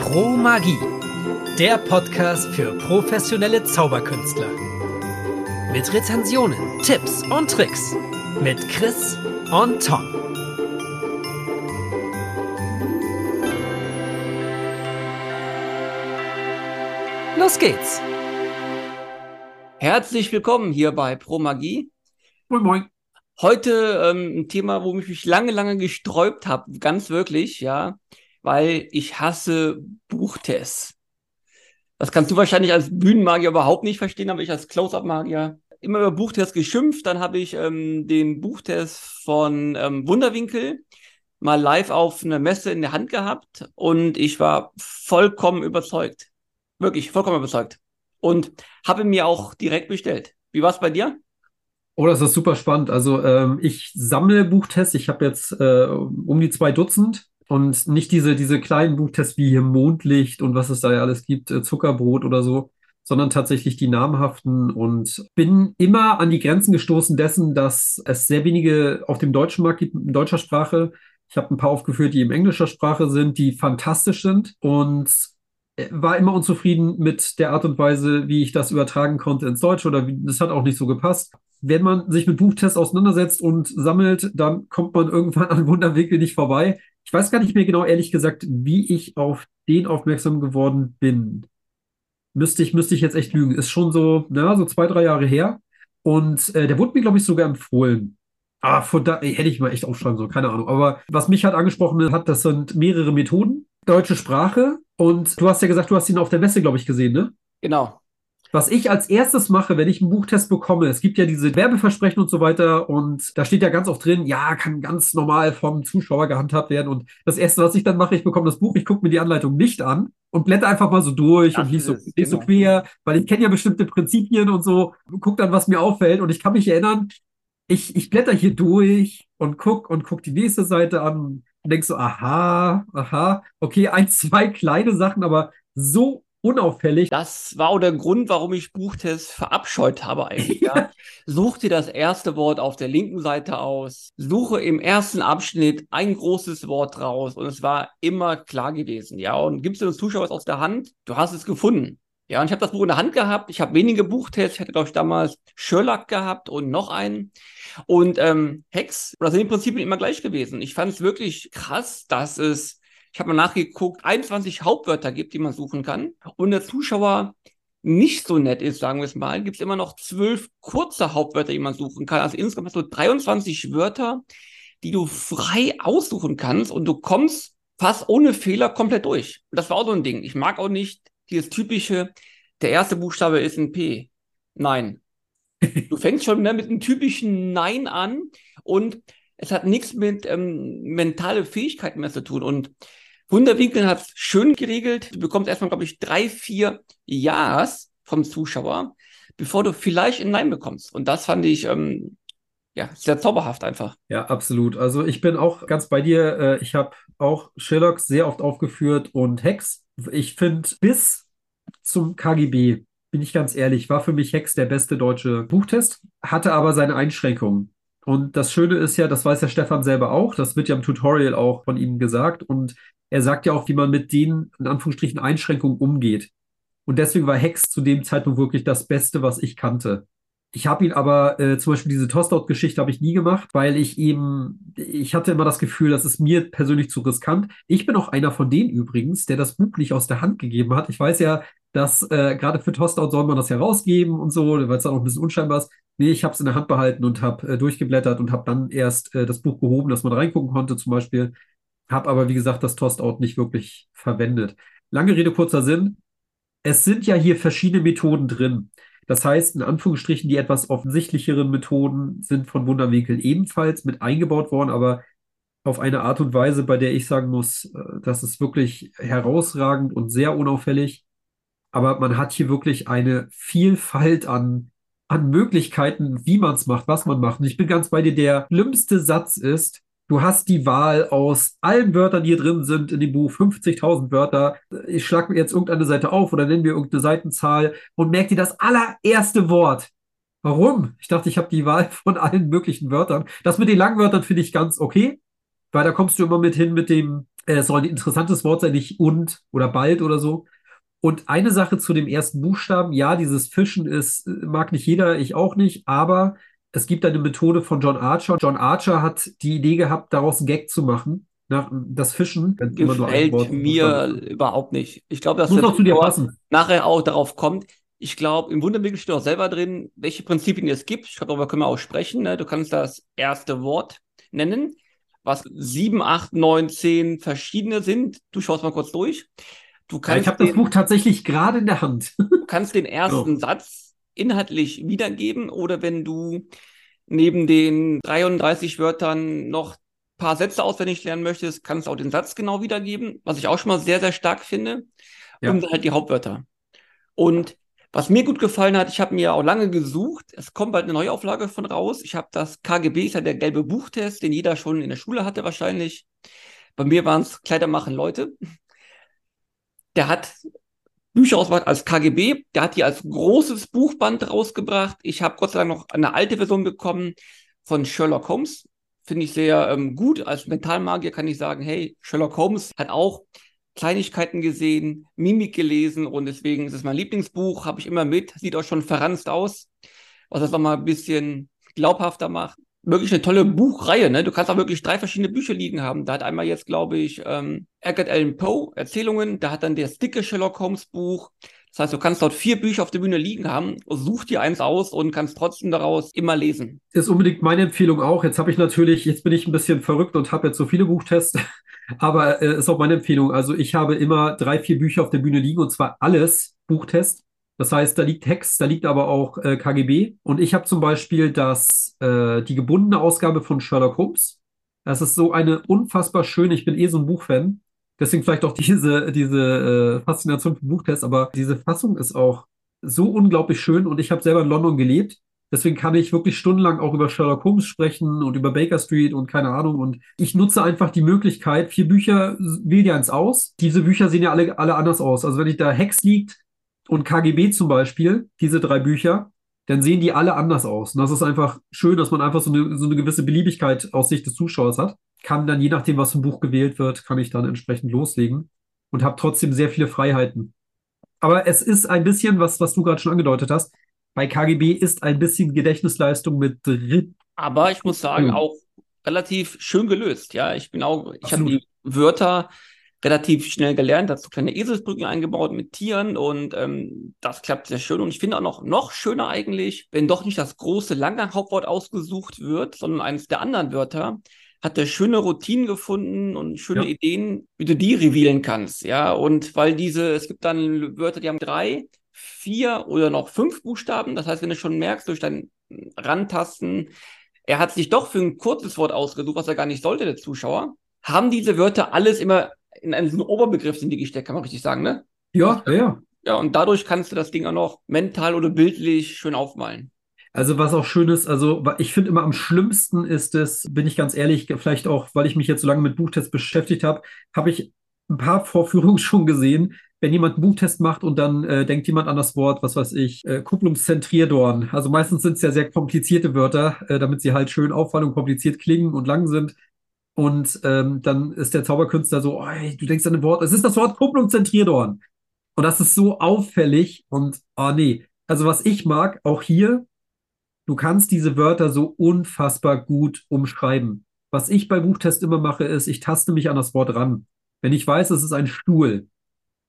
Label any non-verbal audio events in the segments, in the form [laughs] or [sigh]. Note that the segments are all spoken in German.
Pro Magie, der Podcast für professionelle Zauberkünstler. Mit Rezensionen, Tipps und Tricks mit Chris und Tom. Los geht's! Herzlich willkommen hier bei Pro Magie. Moin, moin. Heute ähm, ein Thema, wo ich mich lange, lange gesträubt habe, ganz wirklich, ja, weil ich hasse Buchtests. Das kannst du wahrscheinlich als Bühnenmagier überhaupt nicht verstehen, aber ich als Close-Up-Magier immer über Buchtests geschimpft. Dann habe ich ähm, den Buchtest von ähm, Wunderwinkel mal live auf einer Messe in der Hand gehabt und ich war vollkommen überzeugt. Wirklich vollkommen überzeugt. Und habe mir auch direkt bestellt. Wie war es bei dir? Oh, das ist super spannend. Also ähm, ich sammle Buchtests. Ich habe jetzt äh, um die zwei Dutzend und nicht diese, diese kleinen Buchtests wie hier Mondlicht und was es da ja alles gibt, äh, Zuckerbrot oder so, sondern tatsächlich die namhaften und bin immer an die Grenzen gestoßen dessen, dass es sehr wenige auf dem deutschen Markt gibt, in deutscher Sprache. Ich habe ein paar aufgeführt, die in englischer Sprache sind, die fantastisch sind und äh, war immer unzufrieden mit der Art und Weise, wie ich das übertragen konnte ins Deutsche oder wie, das hat auch nicht so gepasst wenn man sich mit Buchtests auseinandersetzt und sammelt, dann kommt man irgendwann an Wunderwinkel nicht vorbei. Ich weiß gar nicht mehr genau, ehrlich gesagt, wie ich auf den aufmerksam geworden bin. Müsste ich, müsste ich jetzt echt lügen. Ist schon so, na, so zwei, drei Jahre her. Und äh, der wurde mir, glaube ich, sogar empfohlen. Ah, von da ey, hätte ich mal echt aufschreiben sollen, keine Ahnung. Aber was mich halt angesprochen hat, das sind mehrere Methoden. Deutsche Sprache. Und du hast ja gesagt, du hast ihn auf der Messe, glaube ich, gesehen, ne? Genau. Was ich als erstes mache, wenn ich einen Buchtest bekomme, es gibt ja diese Werbeversprechen und so weiter und da steht ja ganz oft drin, ja, kann ganz normal vom Zuschauer gehandhabt werden. Und das erste, was ich dann mache, ich bekomme das Buch, ich gucke mir die Anleitung nicht an und blätter einfach mal so durch Ach, und lies so, lies genau. so quer, weil ich kenne ja bestimmte Prinzipien und so, guck dann, was mir auffällt. Und ich kann mich erinnern, ich, ich blätter hier durch und guck und guck die nächste Seite an und denk so, aha, aha, okay, ein, [laughs] zwei kleine Sachen, aber so unauffällig. Das war auch der Grund, warum ich Buchtest verabscheut habe eigentlich. Ja. [laughs] Such dir das erste Wort auf der linken Seite aus, suche im ersten Abschnitt ein großes Wort raus und es war immer klar gewesen. Ja, und gibst du den Zuschauer was aus der Hand, du hast es gefunden. Ja, und ich habe das Buch in der Hand gehabt. Ich habe wenige Buchtests. Ich hatte, glaube ich, damals Sherlock gehabt und noch einen. Und ähm, Hex, das sind im Prinzip immer gleich gewesen. Ich fand es wirklich krass, dass es ich habe mal nachgeguckt, 21 Hauptwörter gibt, die man suchen kann. Und der Zuschauer nicht so nett ist, sagen wir es mal, gibt es immer noch zwölf kurze Hauptwörter, die man suchen kann. Also insgesamt hast du 23 Wörter, die du frei aussuchen kannst und du kommst fast ohne Fehler komplett durch. Und das war auch so ein Ding. Ich mag auch nicht dieses typische, der erste Buchstabe ist ein P. Nein. [laughs] Du fängst schon mehr mit einem typischen Nein an und es hat nichts mit ähm, mentale Fähigkeiten mehr zu tun. Und Wunderwinkel hat es schön geregelt. Du bekommst erstmal, glaube ich, drei, vier Ja's vom Zuschauer, bevor du vielleicht ein Nein bekommst. Und das fand ich ähm, ja sehr zauberhaft einfach. Ja, absolut. Also ich bin auch ganz bei dir. Äh, ich habe auch Sherlock sehr oft aufgeführt und Hex. Ich finde bis zum KGB bin ich ganz ehrlich, war für mich Hex der beste deutsche Buchtest, hatte aber seine Einschränkungen. Und das Schöne ist ja, das weiß ja Stefan selber auch, das wird ja im Tutorial auch von ihm gesagt. Und er sagt ja auch, wie man mit den, in Anführungsstrichen, Einschränkungen umgeht. Und deswegen war Hex zu dem Zeitpunkt wirklich das Beste, was ich kannte. Ich habe ihn aber, äh, zum Beispiel diese Tostout-Geschichte habe ich nie gemacht, weil ich eben, ich hatte immer das Gefühl, das ist mir persönlich zu riskant. Ich bin auch einer von denen übrigens, der das Buch nicht aus der Hand gegeben hat. Ich weiß ja, dass äh, gerade für Tostout soll man das ja rausgeben und so, weil es dann auch ein bisschen unscheinbar ist. Nee, ich habe es in der Hand behalten und habe äh, durchgeblättert und habe dann erst äh, das Buch gehoben, dass man reingucken konnte zum Beispiel. Habe aber, wie gesagt, das Tostout nicht wirklich verwendet. Lange Rede, kurzer Sinn. Es sind ja hier verschiedene Methoden drin. Das heißt, in Anführungsstrichen, die etwas offensichtlicheren Methoden sind von Wunderwinkel ebenfalls mit eingebaut worden, aber auf eine Art und Weise, bei der ich sagen muss, äh, das ist wirklich herausragend und sehr unauffällig. Aber man hat hier wirklich eine Vielfalt an, an Möglichkeiten, wie man es macht, was man macht. Und ich bin ganz bei dir, der schlimmste Satz ist, Du hast die Wahl aus allen Wörtern, die hier drin sind in dem Buch, 50.000 Wörter. Ich schlage mir jetzt irgendeine Seite auf oder nenne mir irgendeine Seitenzahl und merke dir das allererste Wort. Warum? Ich dachte, ich habe die Wahl von allen möglichen Wörtern. Das mit den langen Wörtern finde ich ganz okay, weil da kommst du immer mit hin mit dem Äh, Es soll ein interessantes Wort sein, nicht und oder bald oder so. Und eine Sache zu dem ersten Buchstaben, ja, dieses Fischen ist, äh, mag nicht jeder, ich auch nicht, aber es gibt eine Methode von John Archer. John Archer hat die Idee gehabt, daraus einen Gag zu machen. Nach, das Fischen, Gefällt mir überhaupt nicht. Ich glaube, dass Muss auch zu dir passen. nachher auch darauf kommt. Ich glaube, im Wundermittel steht auch selber drin, welche Prinzipien es gibt. Ich glaube, darüber können wir auch sprechen. Ne? Du kannst das erste Wort nennen, was sieben, acht, neun, zehn verschiedene sind. Du schaust mal kurz durch. Du Ja, ich kannst habe das Buch tatsächlich gerade in der Hand. du kannst den [laughs] ersten Genau. Satz inhaltlich wiedergeben oder wenn du neben den 33 Wörtern noch ein paar Sätze auswendig lernen möchtest, kannst du auch den Satz genau wiedergeben, was ich auch schon mal sehr, sehr stark finde. Ja. Und halt die Hauptwörter. Und was mir gut gefallen hat, ich habe mir auch lange gesucht, es kommt bald eine Neuauflage von raus. Ich habe das KGB, ist ja der gelbe Buchtest, den jeder schon in der Schule hatte wahrscheinlich. Bei mir waren es Kleider machen Leute. Der hat Bücher ausgebracht als KGB, der hat die als großes Buchband rausgebracht. Ich habe Gott sei Dank noch eine alte Version bekommen von Sherlock Holmes. Finde ich sehr ähm, gut. Als Mentalmagier kann ich sagen, hey, Sherlock Holmes hat auch Kleinigkeiten gesehen, Mimik gelesen und deswegen ist es mein Lieblingsbuch, habe ich immer mit, sieht auch schon verranzt aus, was das nochmal ein bisschen glaubhafter macht. Wirklich eine tolle Buchreihe, ne? Du kannst auch wirklich drei verschiedene Bücher liegen haben. Da hat einmal jetzt, glaube ich, ähm, Edgar Allan Poe Erzählungen, da hat dann der dicke Sherlock Holmes Buch. Das heißt, du kannst dort vier Bücher auf der Bühne liegen haben, such dir eins aus und kannst trotzdem daraus immer lesen. Ist unbedingt meine Empfehlung auch. Jetzt habe ich natürlich, jetzt bin ich ein bisschen verrückt und habe jetzt so viele Buchtests, [laughs] aber äh, ist auch meine Empfehlung. Also ich habe immer drei, vier Bücher auf der Bühne liegen und zwar alles Buchtest. Das heißt, da liegt Text, da liegt aber auch äh, KGB. Und ich habe zum Beispiel das, äh, die gebundene Ausgabe von Sherlock Holmes. Das ist so eine unfassbar schöne, ich bin eh so ein Buchfan. Deswegen vielleicht auch [laughs] diese, diese äh, Faszination für Buchtests, aber diese Fassung ist auch so unglaublich schön und ich habe selber in London gelebt. Deswegen kann ich wirklich stundenlang auch über Sherlock Holmes sprechen und über Baker Street und keine Ahnung. Und ich nutze einfach die Möglichkeit, vier Bücher, wähl dir eins aus. Diese Bücher sehen ja alle, alle anders aus. Also wenn ich da Hex liegt und KGB zum Beispiel, diese drei Bücher, dann sehen die alle anders aus. Und das ist einfach schön, dass man einfach so eine, so eine gewisse Beliebigkeit aus Sicht des Zuschauers hat. Kann dann, je nachdem, was für ein Buch gewählt wird, kann ich dann entsprechend loslegen und habe trotzdem sehr viele Freiheiten. Aber es ist ein bisschen, was, was du gerade schon angedeutet hast, bei KGB ist ein bisschen Gedächtnisleistung mit drin. Aber ich muss sagen, Mhm. auch relativ schön gelöst. Ja, ich bin auch, ich habe die Wörter relativ schnell gelernt, dazu kleine Eselsbrücken eingebaut mit Tieren und ähm, das klappt sehr schön. Und ich finde auch noch, noch schöner eigentlich, wenn doch nicht das große, lange Hauptwort ausgesucht wird, sondern eines der anderen Wörter, hat er schöne Routinen gefunden und schöne Ja. Ideen, wie du die revealen kannst. Ja, und weil diese, es gibt dann Wörter, die haben drei, vier oder noch fünf Buchstaben. Das heißt, wenn du schon merkst, durch dein Rantasten, er hat sich doch für ein kurzes Wort ausgesucht, was er gar nicht sollte, der Zuschauer, haben diese Wörter alles immer in einen so einen Oberbegriff sind die gesteckt, kann man richtig sagen, ne? Ja, ja, ja. Ja, und dadurch kannst du das Ding auch noch mental oder bildlich schön aufmalen. Also was auch schön ist, also ich finde immer am schlimmsten ist es, bin ich ganz ehrlich, vielleicht auch, weil ich mich jetzt so lange mit Buchtests beschäftigt habe, habe ich ein paar Vorführungen [laughs] schon gesehen, wenn jemand einen Buchtest macht und dann äh, denkt jemand an das Wort, was weiß ich, äh, Kupplungszentrierdorn. Also meistens sind es ja sehr komplizierte Wörter, äh, damit sie halt schön auffallen und kompliziert klingen und lang sind. Und ähm, dann ist der Zauberkünstler so, oh, ey, du denkst an ein Wort, es ist das Wort Kupplungszentrierdorn. Und das ist so auffällig und, oh nee. Also was ich mag, auch hier, du kannst diese Wörter so unfassbar gut umschreiben. Was ich bei Buchtest immer mache, ist, ich taste mich an das Wort ran. Wenn ich weiß, es ist ein Stuhl,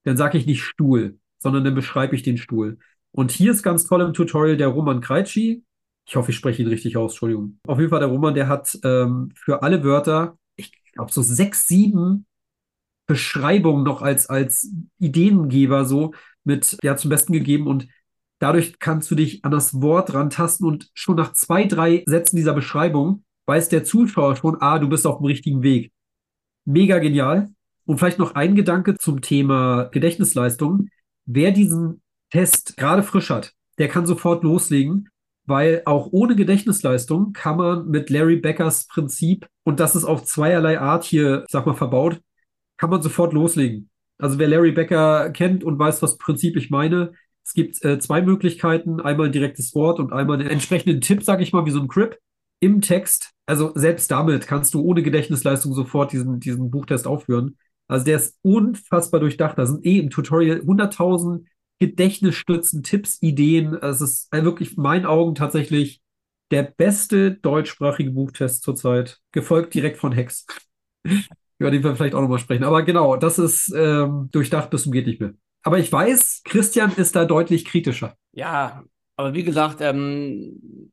dann sage ich nicht Stuhl, sondern dann beschreibe ich den Stuhl. Und hier ist ganz toll im Tutorial der Roman Kreitschi. Ich hoffe, ich spreche ihn richtig aus, Entschuldigung. Auf jeden Fall der Roman, der hat ähm, für alle Wörter, ich glaube, so sechs, sieben Beschreibungen noch als, als Ideengeber so mit, ja, zum Besten gegeben und dadurch kannst du dich an das Wort rantasten und schon nach zwei, drei Sätzen dieser Beschreibung weiß der Zuschauer schon, ah, du bist auf dem richtigen Weg. Mega genial. Und vielleicht noch ein Gedanke zum Thema Gedächtnisleistung. Wer diesen Test gerade frisch hat, der kann sofort loslegen, weil auch ohne Gedächtnisleistung kann man mit Larry Beckers Prinzip, und das ist auf zweierlei Art hier, sag mal, verbaut, kann man sofort loslegen. Also wer Larry Becker kennt und weiß, was Prinzip ich meine, es gibt äh, zwei Möglichkeiten, einmal ein direktes Wort und einmal einen entsprechenden Tipp, sage ich mal, wie so ein Crip. im Text. Also selbst damit kannst du ohne Gedächtnisleistung sofort diesen, diesen Buchtest aufführen. Also der ist unfassbar durchdacht. Da sind eh im Tutorial 100.000 Gedächtnisstützen, Tipps, Ideen. Es ist wirklich in meinen Augen tatsächlich der beste deutschsprachige Buchtest zurzeit, gefolgt direkt von Hex. [laughs] Über den wir vielleicht auch nochmal sprechen. Aber genau, das ist ähm, durchdacht bis zum geht nicht mehr. Aber ich weiß, Christian ist da deutlich kritischer. Ja, aber wie gesagt, ähm,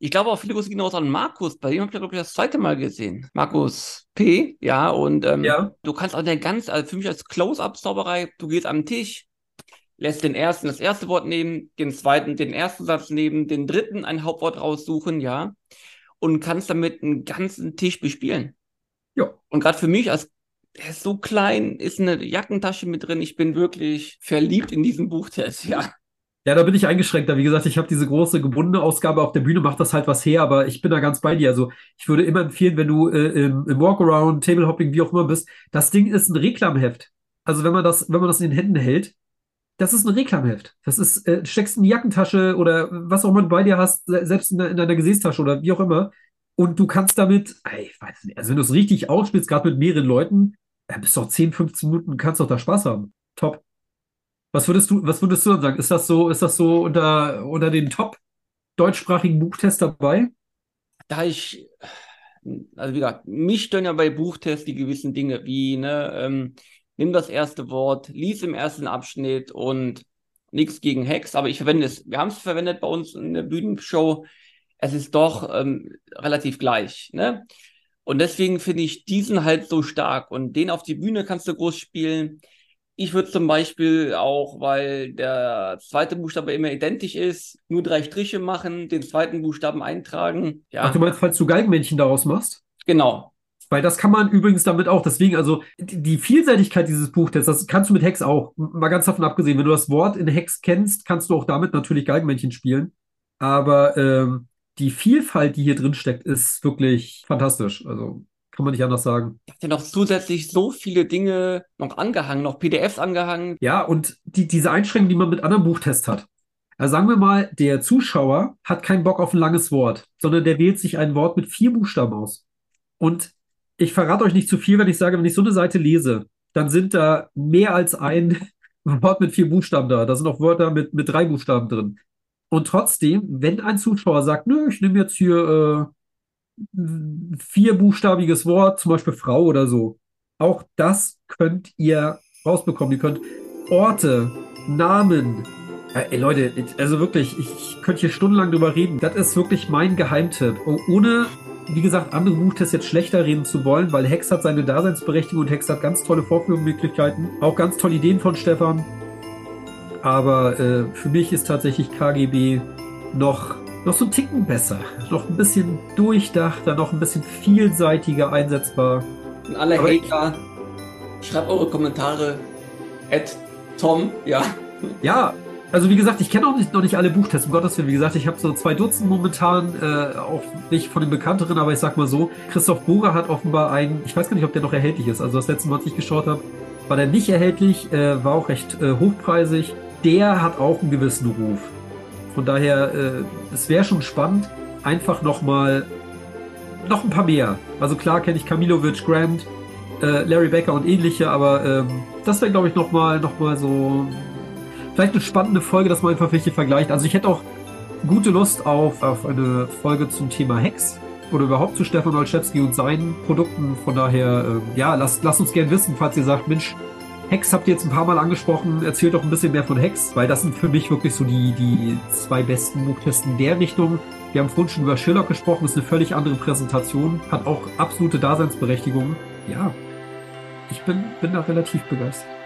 ich glaube auch viele Grüße gehen raus an Markus. Bei dem habe ich, glaube ich, das zweite Mal gesehen. Markus P. Ja, und ähm, Ja. du kannst auch der ganz, also für mich als Close-Up-Zauberei, du gehst am Tisch, lässt den ersten das erste Wort nehmen, den zweiten den ersten Satz nehmen, den dritten ein Hauptwort raussuchen, ja, und kannst damit einen ganzen Tisch bespielen. Ja. Und gerade für mich als der ist so klein, ist eine Jackentasche mit drin. Ich bin wirklich verliebt in diesen Buchtest, ja. Ja, da bin ich eingeschränkter. Wie gesagt, ich habe diese große gebundene Ausgabe auf der Bühne, macht das halt was her, aber ich bin da ganz bei dir. Also ich würde immer empfehlen, wenn du äh, im, im Walkaround, Tablehopping, wie auch immer bist, das Ding ist ein Reklamheft. Also wenn man das, wenn man das in den Händen hält, das ist ein Reklamheft. Das ist, äh, steckst in die Jackentasche oder was auch immer du bei dir hast, se- selbst in, in deiner Gesäßtasche oder wie auch immer. Und du kannst damit, ey, ich weiß nicht, also wenn du es richtig ausspielst, gerade mit mehreren Leuten, äh, bis doch 10, 15 Minuten, kannst doch da Spaß haben. Top. Was würdest du, was würdest du dann sagen? Ist das so, ist das so unter, unter den Top deutschsprachigen Buchtests dabei? da ich, also wie gesagt, mich stören ja bei Buchtests die gewissen Dinge, wie, ne, ähm, nimm das erste Wort, lies im ersten Abschnitt und nichts gegen Hex, aber ich verwende es, wir haben es verwendet bei uns in der Bühnenshow, es ist doch ähm, relativ gleich, ne? Und deswegen finde ich diesen halt so stark und den auf die Bühne kannst du groß spielen. Ich würde zum Beispiel auch, weil der zweite Buchstabe immer identisch ist, nur drei Striche machen, den zweiten Buchstaben eintragen. Ja, Ach, du meinst, falls du Geigenmännchen daraus machst? genau. Weil das kann man übrigens damit auch. Deswegen, also die Vielseitigkeit dieses Buchtests, das kannst du mit Hex auch. Mal ganz davon abgesehen, wenn du das Wort in Hex kennst, kannst du auch damit natürlich Geigenmännchen spielen. Aber ähm, die Vielfalt, die hier drin steckt, ist wirklich fantastisch. Also kann man nicht anders sagen. Ich hatte noch zusätzlich so viele Dinge noch angehangen, noch PDFs angehangen. Ja, und die, diese Einschränkung, die man mit anderen Buchtests hat. Also sagen wir mal, der Zuschauer hat keinen Bock auf ein langes Wort, sondern der wählt sich ein Wort mit vier Buchstaben aus. Und ich verrate euch nicht zu viel, wenn ich sage, wenn ich so eine Seite lese, dann sind da mehr als ein [laughs] Wort mit vier Buchstaben da. Da sind auch Wörter mit, mit drei Buchstaben drin. Und trotzdem, wenn ein Zuschauer sagt, nö, ich nehme jetzt hier äh, vierbuchstabiges Wort, zum Beispiel Frau oder so, auch das könnt ihr rausbekommen. Ihr könnt Orte, Namen. Äh, Ey, Leute, also wirklich, ich, ich könnte hier stundenlang drüber reden. Das ist wirklich mein Geheimtipp. Oh, ohne, wie gesagt, andere Buchtests jetzt schlechter reden zu wollen, weil Hex hat seine Daseinsberechtigung und Hex hat ganz tolle Vorführungsmöglichkeiten. Auch ganz tolle Ideen von Stefan. Aber äh, für mich ist tatsächlich KGB noch, noch so ein Ticken besser. Noch ein bisschen durchdachter, noch ein bisschen vielseitiger einsetzbar. Und alle Aber ich- Hater, schreibt eure Kommentare. At Tom, ja. Ja, also wie gesagt, ich kenne auch nicht, noch nicht alle Buchtests, um Gottes Willen. Wie gesagt, ich habe so zwei Dutzend momentan, äh, auch nicht von den bekannteren, aber ich sag mal so, Christoph Boger hat offenbar einen, ich weiß gar nicht, ob der noch erhältlich ist. Also das letzte Mal, als ich geschaut habe, war der nicht erhältlich, äh, war auch recht äh, hochpreisig. Der hat auch einen gewissen Ruf. Von daher, äh, es wäre schon spannend, einfach nochmal noch ein paar mehr. Also klar kenne ich Kamilovic, Grant, äh, Larry Becker und ähnliche, aber ähm, das wäre, glaube ich, nochmal noch mal so vielleicht eine spannende Folge, dass man einfach welche vergleicht. Also ich hätte auch gute Lust auf, auf eine Folge zum Thema Hex oder überhaupt zu Stefan Olszewski und seinen Produkten. Von daher, ähm, ja, lasst, lasst uns gerne wissen, falls ihr sagt, Mensch, Hex habt ihr jetzt ein paar Mal angesprochen, erzählt doch ein bisschen mehr von Hex, weil das sind für mich wirklich so die, die zwei besten Buchtests in der Richtung. Wir haben vorhin schon über Sherlock gesprochen, ist eine völlig andere Präsentation, hat auch absolute Daseinsberechtigung. Ja, ich bin, bin da relativ begeistert.